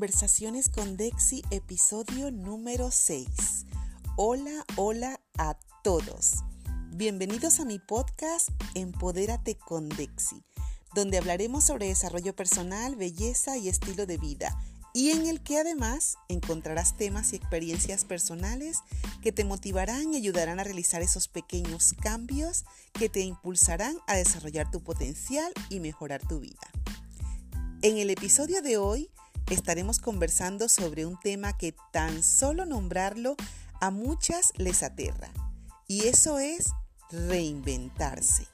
Conversaciones con Dexi, episodio número 6. Hola, hola a todos. Bienvenidos a mi podcast Empodérate con Dexi, donde hablaremos sobre desarrollo personal, belleza y estilo de vida, y en el que además encontrarás temas y experiencias personales que te motivarán y ayudarán a realizar esos pequeños cambios que te impulsarán a desarrollar tu potencial y mejorar tu vida. En el episodio de hoy estaremos conversando sobre un tema que tan solo nombrarlo a muchas les aterra, y eso es reinventarse.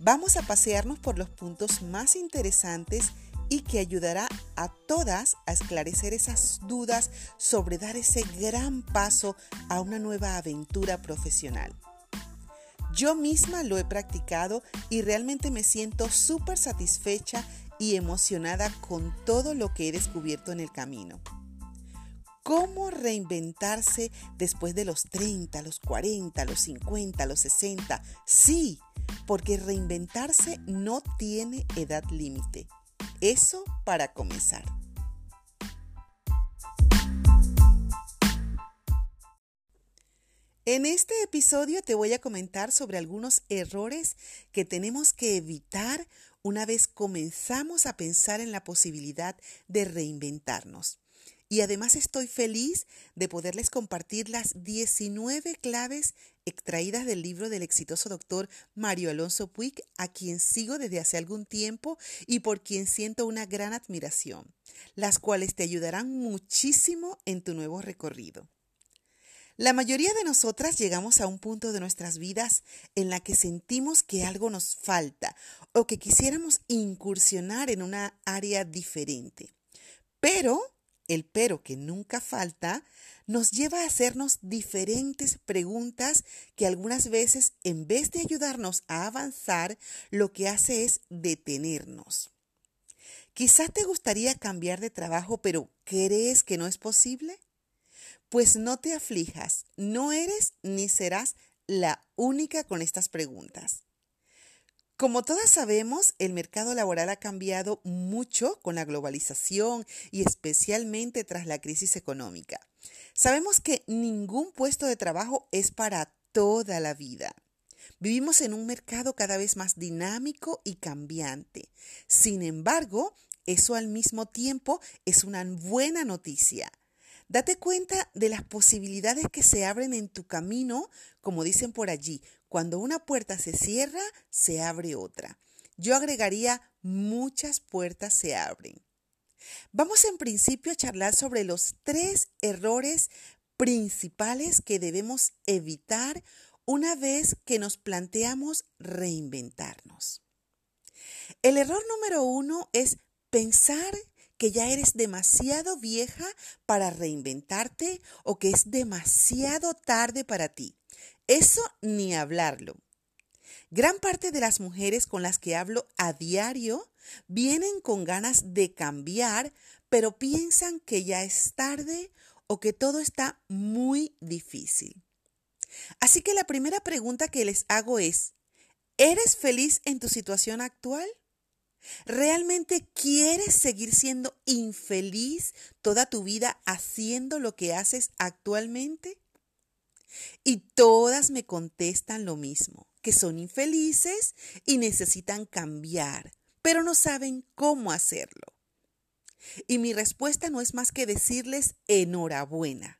Vamos a pasearnos por los puntos más interesantes y que ayudará a todas a esclarecer esas dudas sobre dar ese gran paso a una nueva aventura profesional. Yo misma lo he practicado y realmente me siento súper satisfecha y emocionada con todo lo que he descubierto en el camino. ¿Cómo reinventarse después de los 30, los 40, los 50, los 60? Sí, porque reinventarse no tiene edad límite. Eso para comenzar. En este episodio te voy a comentar sobre algunos errores que tenemos que evitar una vez comenzamos a pensar en la posibilidad de reinventarnos. Y además estoy feliz de poderles compartir las 19 claves extraídas del libro del exitoso doctor Mario Alonso Puig, a quien sigo desde hace algún tiempo y por quien siento una gran admiración, las cuales te ayudarán muchísimo en tu nuevo recorrido. La mayoría de nosotras llegamos a un punto de nuestras vidas en la que sentimos que algo nos falta o que quisiéramos incursionar en una área diferente. Pero, el pero que nunca falta, nos lleva a hacernos diferentes preguntas que algunas veces, en vez de ayudarnos a avanzar, lo que hace es detenernos. Quizás te gustaría cambiar de trabajo, pero ¿crees que no es posible? Pues no te aflijas, no eres ni serás la única con estas preguntas. Como todas sabemos, el mercado laboral ha cambiado mucho con la globalización y especialmente tras la crisis económica. Sabemos que ningún puesto de trabajo es para toda la vida. Vivimos en un mercado cada vez más dinámico y cambiante. Sin embargo, eso al mismo tiempo es una buena noticia. Date cuenta de las posibilidades que se abren en tu camino, como dicen por allí, cuando una puerta se cierra, se abre otra. Yo agregaría muchas puertas se abren. Vamos en principio a charlar sobre los tres errores principales que debemos evitar una vez que nos planteamos reinventarnos. El error número uno es pensar que ya eres demasiado vieja para reinventarte o que es demasiado tarde para ti. Eso ni hablarlo. Gran parte de las mujeres con las que hablo a diario vienen con ganas de cambiar, pero piensan que ya es tarde o que todo está muy difícil. Así que la primera pregunta que les hago es, ¿eres feliz en tu situación actual? ¿Realmente quieres seguir siendo infeliz toda tu vida haciendo lo que haces actualmente? Y todas me contestan lo mismo, que son infelices y necesitan cambiar, pero no saben cómo hacerlo. Y mi respuesta no es más que decirles enhorabuena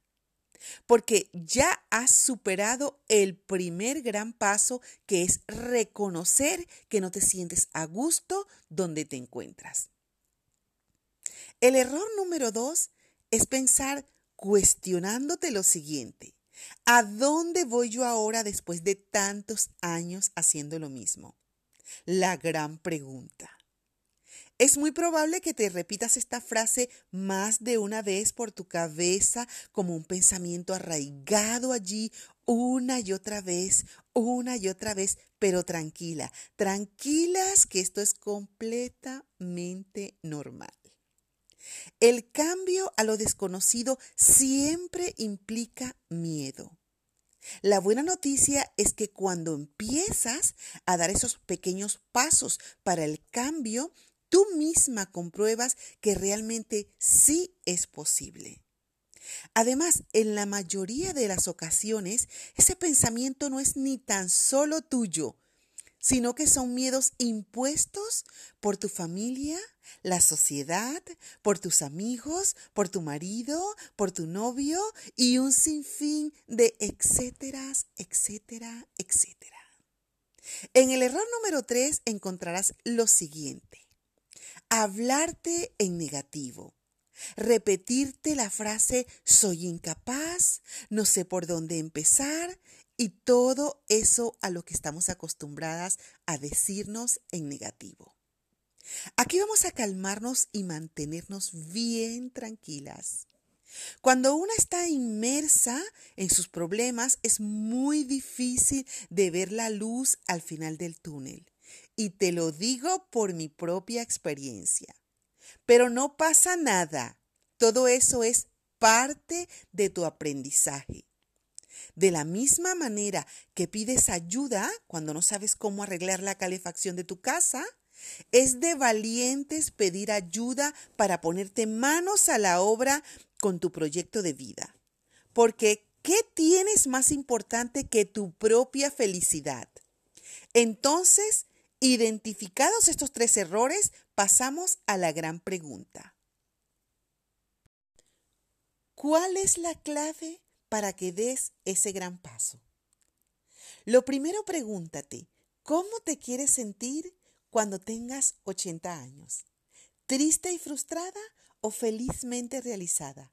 porque ya has superado el primer gran paso que es reconocer que no te sientes a gusto donde te encuentras. El error número dos es pensar cuestionándote lo siguiente. ¿A dónde voy yo ahora después de tantos años haciendo lo mismo? La gran pregunta. Es muy probable que te repitas esta frase más de una vez por tu cabeza como un pensamiento arraigado allí una y otra vez, una y otra vez, pero tranquila, tranquilas que esto es completamente normal. El cambio a lo desconocido siempre implica miedo. La buena noticia es que cuando empiezas a dar esos pequeños pasos para el cambio, tú misma compruebas que realmente sí es posible. Además, en la mayoría de las ocasiones, ese pensamiento no es ni tan solo tuyo, sino que son miedos impuestos por tu familia, la sociedad, por tus amigos, por tu marido, por tu novio y un sinfín de etcétera, etcétera, etcétera. En el error número 3 encontrarás lo siguiente. Hablarte en negativo. Repetirte la frase soy incapaz, no sé por dónde empezar y todo eso a lo que estamos acostumbradas a decirnos en negativo. Aquí vamos a calmarnos y mantenernos bien tranquilas. Cuando una está inmersa en sus problemas es muy difícil de ver la luz al final del túnel. Y te lo digo por mi propia experiencia. Pero no pasa nada. Todo eso es parte de tu aprendizaje. De la misma manera que pides ayuda cuando no sabes cómo arreglar la calefacción de tu casa, es de valientes pedir ayuda para ponerte manos a la obra con tu proyecto de vida. Porque, ¿qué tienes más importante que tu propia felicidad? Entonces, identificados estos tres errores, pasamos a la gran pregunta. ¿Cuál es la clave para que des ese gran paso? Lo primero pregúntate, ¿cómo te quieres sentir cuando tengas 80 años? ¿Triste y frustrada o felizmente realizada?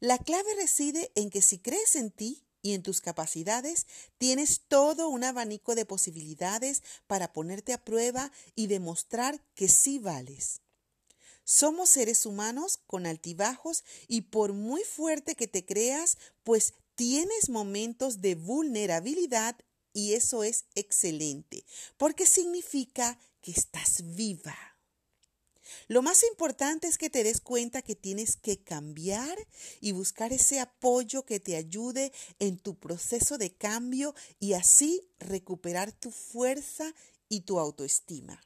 La clave reside en que si crees en ti y en tus capacidades, tienes todo un abanico de posibilidades para ponerte a prueba y demostrar que sí vales. Somos seres humanos con altibajos y por muy fuerte que te creas, pues tienes momentos de vulnerabilidad y eso es excelente, porque significa que estás viva. Lo más importante es que te des cuenta que tienes que cambiar y buscar ese apoyo que te ayude en tu proceso de cambio y así recuperar tu fuerza y tu autoestima.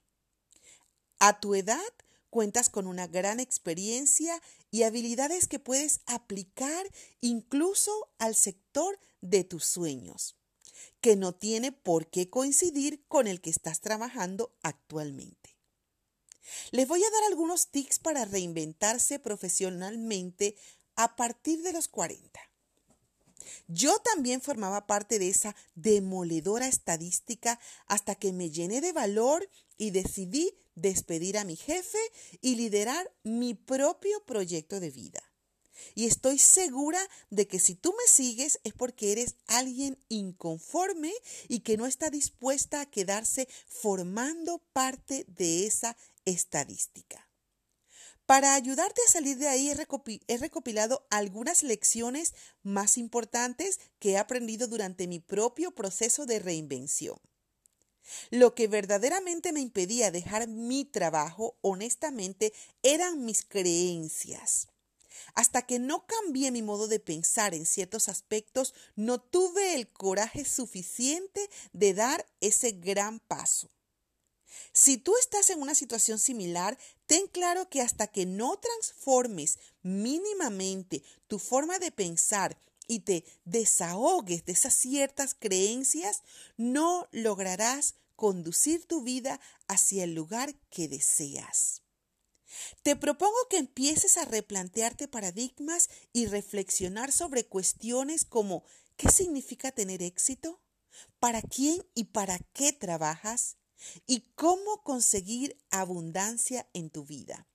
A tu edad cuentas con una gran experiencia y habilidades que puedes aplicar incluso al sector de tus sueños, que no tiene por qué coincidir con el que estás trabajando actualmente. Les voy a dar algunos tips para reinventarse profesionalmente a partir de los 40. Yo también formaba parte de esa demoledora estadística hasta que me llené de valor y decidí despedir a mi jefe y liderar mi propio proyecto de vida. Y estoy segura de que si tú me sigues es porque eres alguien inconforme y que no está dispuesta a quedarse formando parte de esa estadística. Para ayudarte a salir de ahí he recopilado algunas lecciones más importantes que he aprendido durante mi propio proceso de reinvención. Lo que verdaderamente me impedía dejar mi trabajo, honestamente, eran mis creencias. Hasta que no cambié mi modo de pensar en ciertos aspectos, no tuve el coraje suficiente de dar ese gran paso. Si tú estás en una situación similar, ten claro que hasta que no transformes mínimamente tu forma de pensar y te desahogues de esas ciertas creencias, no lograrás conducir tu vida hacia el lugar que deseas. Te propongo que empieces a replantearte paradigmas y reflexionar sobre cuestiones como ¿qué significa tener éxito? ¿Para quién y para qué trabajas? ¿Y cómo conseguir abundancia en tu vida?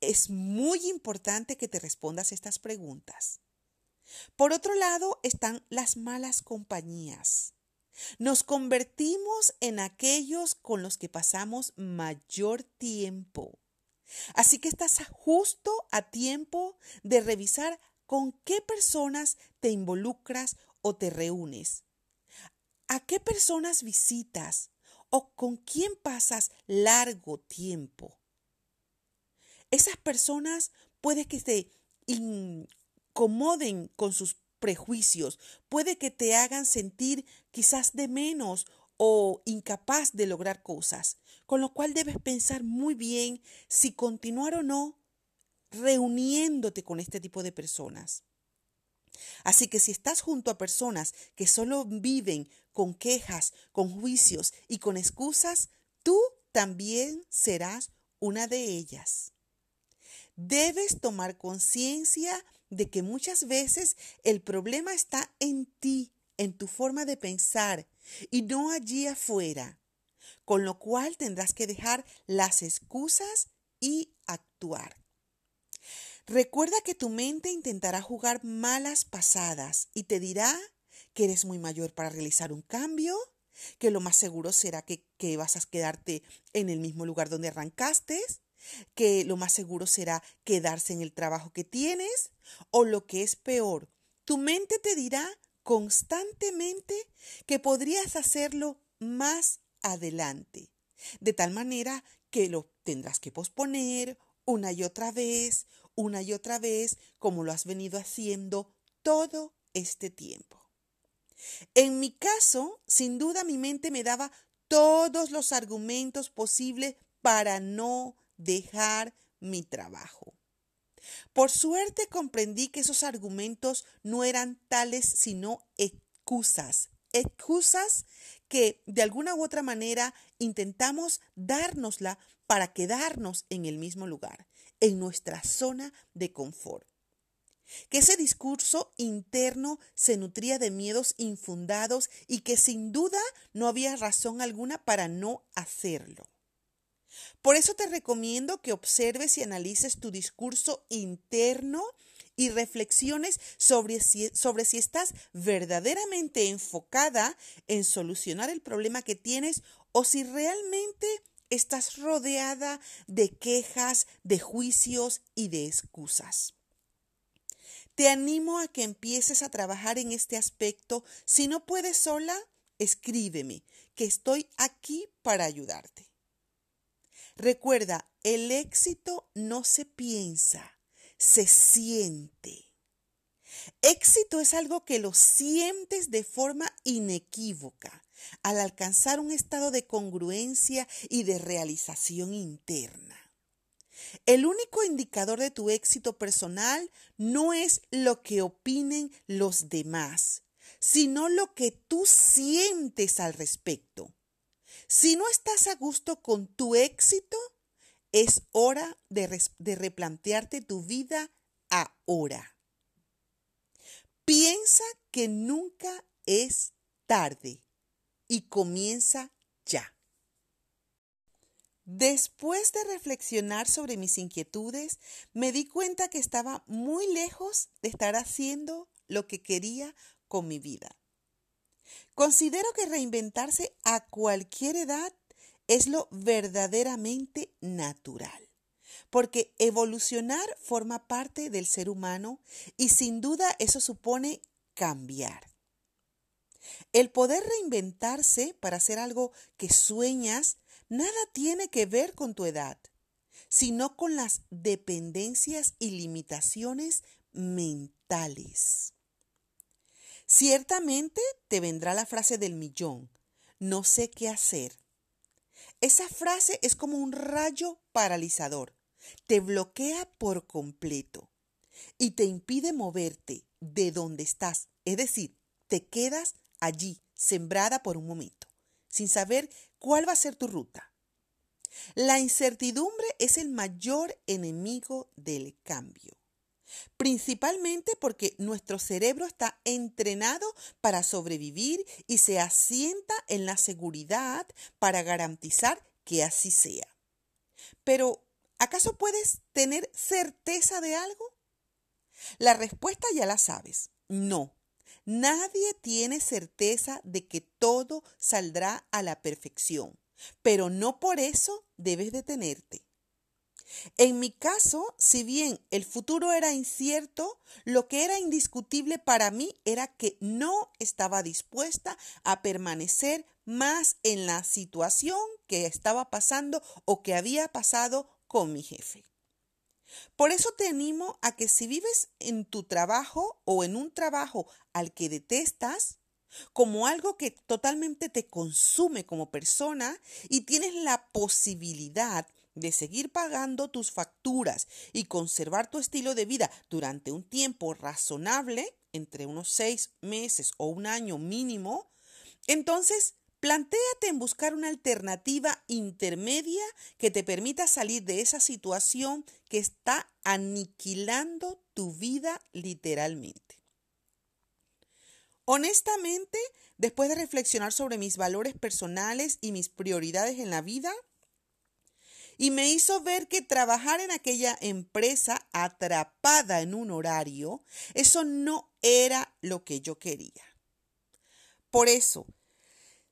Es muy importante que te respondas estas preguntas. Por otro lado están las malas compañías. Nos convertimos en aquellos con los que pasamos mayor tiempo. Así que estás justo a tiempo de revisar con qué personas te involucras o te reúnes. ¿A qué personas visitas? O con quién pasas largo tiempo. Esas personas puede que se incomoden con sus prejuicios, puede que te hagan sentir quizás de menos o incapaz de lograr cosas. con lo cual debes pensar muy bien si continuar o no reuniéndote con este tipo de personas. Así que si estás junto a personas que solo viven con quejas, con juicios y con excusas, tú también serás una de ellas. Debes tomar conciencia de que muchas veces el problema está en ti, en tu forma de pensar y no allí afuera, con lo cual tendrás que dejar las excusas y actuar. Recuerda que tu mente intentará jugar malas pasadas y te dirá que eres muy mayor para realizar un cambio, que lo más seguro será que, que vas a quedarte en el mismo lugar donde arrancaste, que lo más seguro será quedarse en el trabajo que tienes, o lo que es peor, tu mente te dirá constantemente que podrías hacerlo más adelante, de tal manera que lo tendrás que posponer una y otra vez, una y otra vez como lo has venido haciendo todo este tiempo. En mi caso, sin duda mi mente me daba todos los argumentos posibles para no dejar mi trabajo. Por suerte comprendí que esos argumentos no eran tales sino excusas, excusas que de alguna u otra manera intentamos dárnosla para quedarnos en el mismo lugar en nuestra zona de confort. Que ese discurso interno se nutría de miedos infundados y que sin duda no había razón alguna para no hacerlo. Por eso te recomiendo que observes y analices tu discurso interno y reflexiones sobre si, estás verdaderamente enfocada en solucionar el problema que tienes o si realmente estás rodeada de quejas, de juicios y de excusas. Te animo a que empieces a trabajar en este aspecto. Si no puedes sola, escríbeme, que estoy aquí para ayudarte. Recuerda, el éxito no se piensa, se siente. Éxito es algo que lo sientes de forma inequívoca al alcanzar un estado de congruencia y de realización interna. El único indicador de tu éxito personal no es lo que opinen los demás, sino lo que tú sientes al respecto. Si no estás a gusto con tu éxito, es hora de, replantearte tu vida ahora. Piensa que nunca es tarde y comienza ya. Después de reflexionar sobre mis inquietudes, me di cuenta que estaba muy lejos de estar haciendo lo que quería con mi vida. Considero que reinventarse a cualquier edad es lo verdaderamente natural, porque evolucionar forma parte del ser humano y sin duda eso supone cambiar. El poder reinventarse para hacer algo que sueñas nada tiene que ver con tu edad, sino con las dependencias y limitaciones mentales. Ciertamente te vendrá la frase del millón, no sé qué hacer. Esa frase es como un rayo paralizador, te bloquea por completo y te impide moverte de donde estás, es decir, te quedas allí, sembrada por un momento, sin saber cuál va a ser tu ruta. La incertidumbre es el mayor enemigo del cambio, principalmente porque nuestro cerebro está entrenado para sobrevivir y se asienta en la seguridad para garantizar que así sea. Pero, ¿acaso puedes tener certeza de algo? La respuesta ya la sabes, no. Nadie tiene certeza de que todo saldrá a la perfección, pero no por eso debes detenerte. En mi caso, si bien el futuro era incierto, lo que era indiscutible para mí era que no estaba dispuesta a permanecer más en la situación que estaba pasando o que había pasado con mi jefe. Por eso te animo a que si vives en tu trabajo o en un trabajo al que detestas, como algo que totalmente te consume como persona y tienes la posibilidad de seguir pagando tus facturas y conservar tu estilo de vida durante un tiempo razonable, entre unos seis meses o un año mínimo, entonces plantéate en buscar una alternativa intermedia que te permita salir de esa situación que está aniquilando tu vida literalmente. Honestamente, después de reflexionar sobre mis valores personales y mis prioridades en la vida, y me hizo ver que trabajar en aquella empresa atrapada en un horario, eso no era lo que yo quería. Por eso,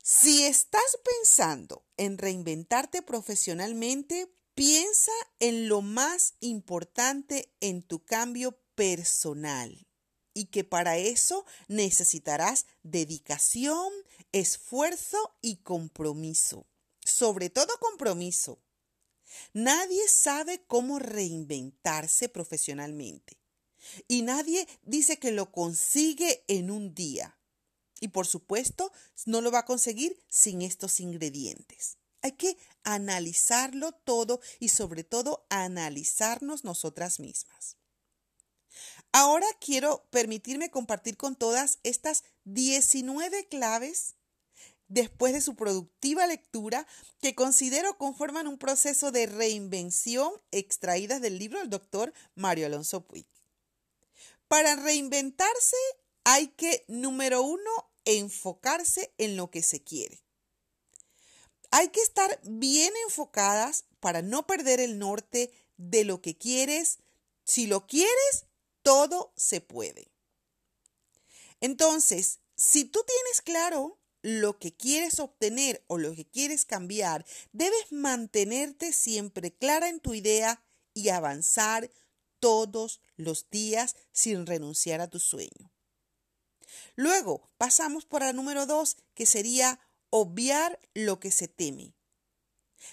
si estás pensando en reinventarte profesionalmente, piensa en lo más importante en tu cambio personal y que para eso necesitarás dedicación, esfuerzo y compromiso. Sobre todo compromiso. Nadie sabe cómo reinventarse profesionalmente. Y nadie dice que lo consigue en un día. Y por supuesto, no lo va a conseguir sin estos ingredientes. Hay que analizarlo todo y sobre todo analizarnos nosotras mismas. Ahora quiero permitirme compartir con todas estas 19 claves después de su productiva lectura que considero conforman un proceso de reinvención extraídas del libro del doctor Mario Alonso Puig. Para reinventarse hay que, número uno, enfocarse en lo que se quiere. Hay que estar bien enfocadas para no perder el norte de lo que quieres. Si lo quieres, todo se puede. Entonces, si tú tienes claro lo que quieres obtener o lo que quieres cambiar, debes mantenerte siempre clara en tu idea y avanzar todos los días sin renunciar a tu sueño. Luego pasamos por la número dos, que sería obviar lo que se teme.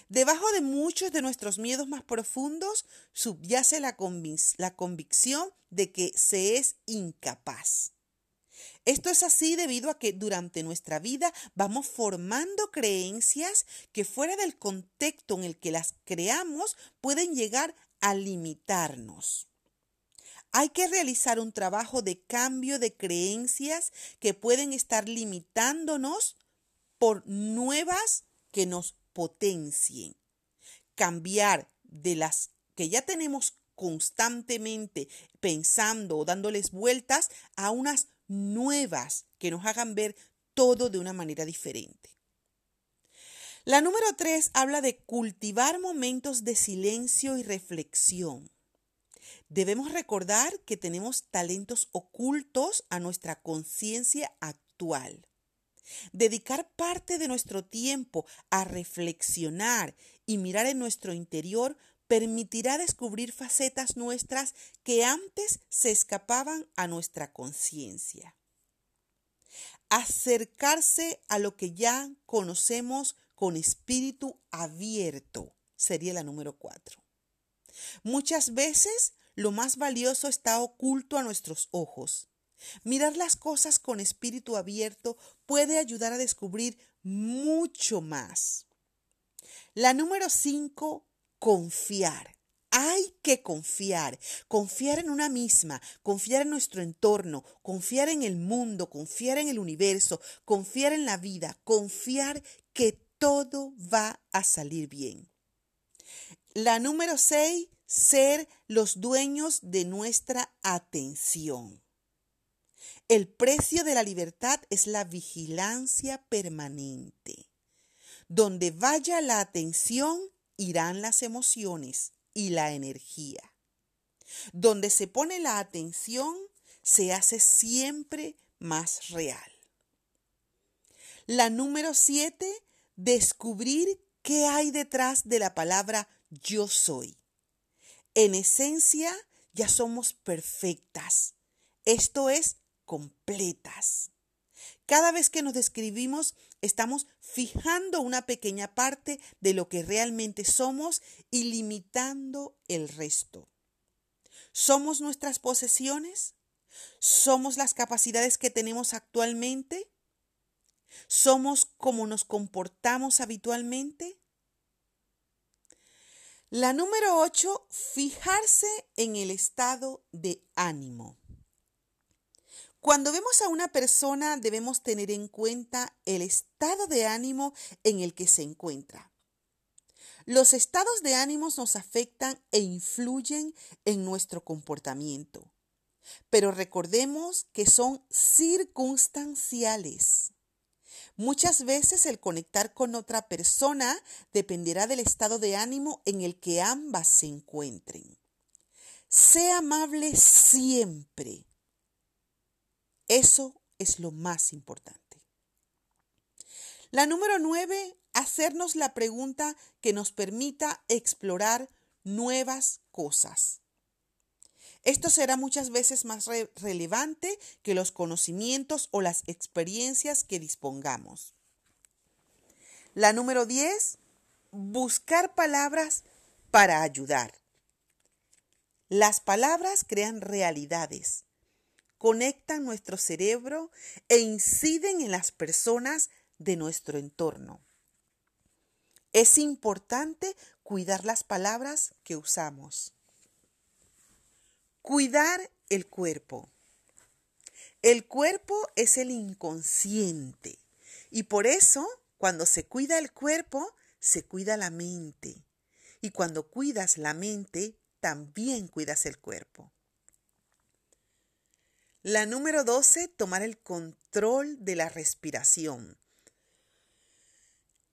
Debajo de muchos de nuestros miedos más profundos subyace la, la convicción de que se es incapaz. Esto es así debido a que durante nuestra vida vamos formando creencias que fuera del contexto en el que las creamos pueden llegar a limitarnos. Hay que realizar un trabajo de cambio de creencias que pueden estar limitándonos por nuevas que nos potencien. Cambiar de las que ya tenemos constantemente pensando o dándoles vueltas a unas nuevas que nos hagan ver todo de una manera diferente. La número tres habla de cultivar momentos de silencio y reflexión. Debemos recordar que tenemos talentos ocultos a nuestra conciencia actual. Dedicar parte de nuestro tiempo a reflexionar y mirar en nuestro interior permitirá descubrir facetas nuestras que antes se escapaban a nuestra conciencia. Acercarse a lo que ya conocemos con espíritu abierto sería la número cuatro. Muchas veces lo más valioso está oculto a nuestros ojos. Mirar las cosas con espíritu abierto puede ayudar a descubrir mucho más. La número cinco confiar. Hay que confiar, confiar en una misma, confiar en nuestro entorno, confiar en el mundo, confiar en el universo, confiar en la vida, confiar que todo va a salir bien. La número seis, ser los dueños de nuestra atención. El precio de la libertad es la vigilancia permanente. Donde vaya la atención, irán las emociones y la energía. Donde se pone la atención, se hace siempre más real. La número siete, descubrir qué hay detrás de la palabra yo soy. En esencia, ya somos perfectas. Esto es, completas. Cada vez que nos describimos, estamos fijando una pequeña parte de lo que realmente somos y limitando el resto. ¿Somos nuestras posesiones? ¿Somos las capacidades que tenemos actualmente? ¿Somos como nos comportamos habitualmente? La número 8, fijarse en el estado de ánimo. Cuando vemos a una persona debemos tener en cuenta el estado de ánimo en el que se encuentra. Los estados de ánimos nos afectan e influyen en nuestro comportamiento, pero recordemos que son circunstanciales. Muchas veces el conectar con otra persona dependerá del estado de ánimo en el que ambas se encuentren. Sea amable siempre. Eso es lo más importante. La número nueve, hacernos la pregunta que nos permita explorar nuevas cosas. Esto será muchas veces más relevante que los conocimientos o las experiencias que dispongamos. La número 10, buscar palabras para ayudar. Las palabras crean realidades, conectan nuestro cerebro e inciden en las personas de nuestro entorno. Es importante cuidar las palabras que usamos. Cuidar el cuerpo. El cuerpo es el inconsciente y por eso cuando se cuida el cuerpo, se cuida la mente. Y cuando cuidas la mente, también cuidas el cuerpo. La número 12, tomar el control de la respiración.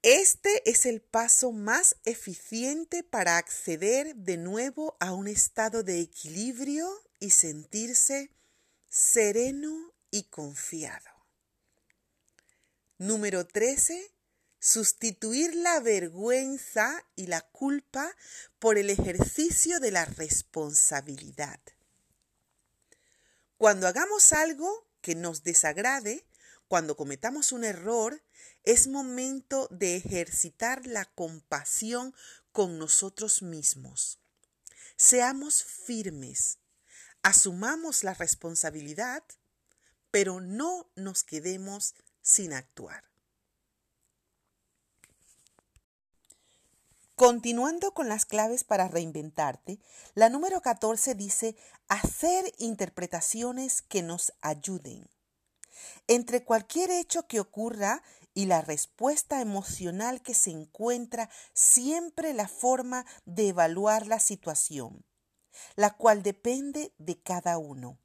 Este es el paso más eficiente para acceder de nuevo a un estado de equilibrio y sentirse sereno y confiado. Número 13. Sustituir la vergüenza y la culpa por el ejercicio de la responsabilidad. Cuando hagamos algo que nos desagrade, cuando cometamos un error, es momento de ejercitar la compasión con nosotros mismos. Seamos firmes, asumamos la responsabilidad, pero no nos quedemos sin actuar. Continuando con las claves para reinventarte, la número 14 dice hacer interpretaciones que nos ayuden. Entre cualquier hecho que ocurra y la respuesta emocional que se encuentra siempre la forma de evaluar la situación, la cual depende de cada uno.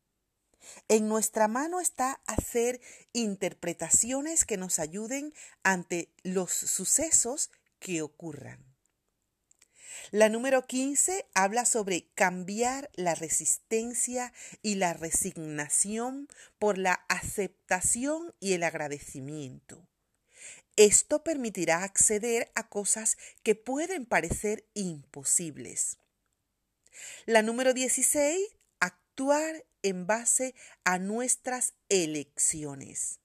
En nuestra mano está hacer interpretaciones que nos ayuden ante los sucesos que ocurran. La número 15 habla sobre cambiar la resistencia y la resignación por la aceptación y el agradecimiento. Esto permitirá acceder a cosas que pueden parecer imposibles. La número 16, actuar en base a nuestras elecciones.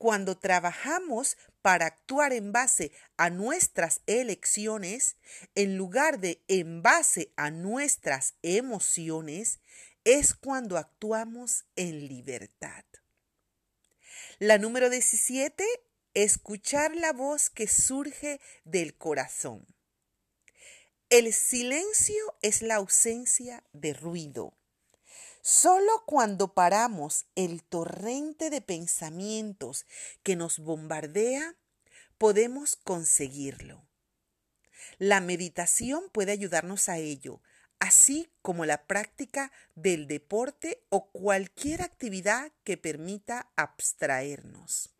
Cuando trabajamos para actuar en base a nuestras elecciones, en lugar de en base a nuestras emociones, es cuando actuamos en libertad. La número 17, escuchar la voz que surge del corazón. El silencio es la ausencia de ruido. Solo cuando paramos el torrente de pensamientos que nos bombardea, podemos conseguirlo. La meditación puede ayudarnos a ello, así como la práctica del deporte o cualquier actividad que permita abstraernos.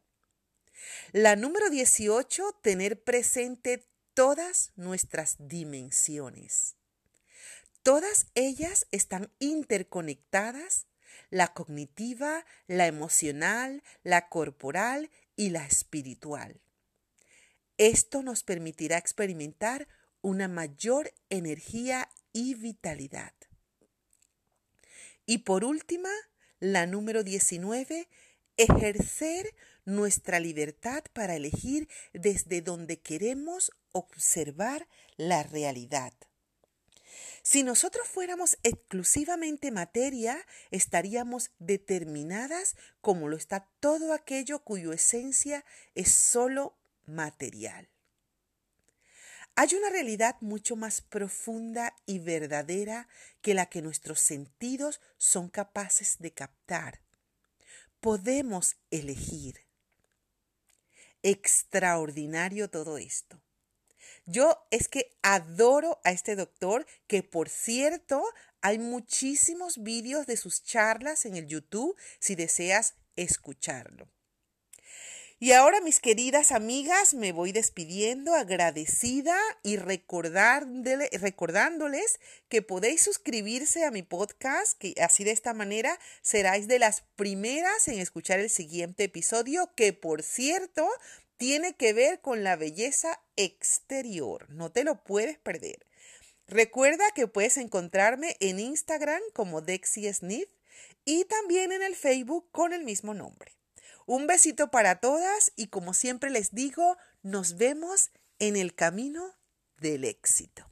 La número 18, tener presente todas nuestras dimensiones. Todas ellas están interconectadas, la cognitiva, la emocional, la corporal y la espiritual. Esto nos permitirá experimentar una mayor energía y vitalidad. Y por última, la número 19, ejercer nuestra libertad para elegir desde donde queremos observar la realidad. Si nosotros fuéramos exclusivamente materia, estaríamos determinadas como lo está todo aquello cuyo esencia es solo material. Hay una realidad mucho más profunda y verdadera que la que nuestros sentidos son capaces de captar. Podemos elegir. Extraordinario todo esto. Yo es que adoro a este doctor, que por cierto, hay muchísimos vídeos de sus charlas en el YouTube si deseas escucharlo. Y ahora, mis queridas amigas, me voy despidiendo agradecida y recordándoles que podéis suscribirse a mi podcast, que así de esta manera seráis de las primeras en escuchar el siguiente episodio, que por cierto tiene que ver con la belleza exterior. No te lo puedes perder. Recuerda que puedes encontrarme en Instagram como Dexy Smith y también en el Facebook con el mismo nombre. Un besito para todas y como siempre les digo, nos vemos en el camino del éxito.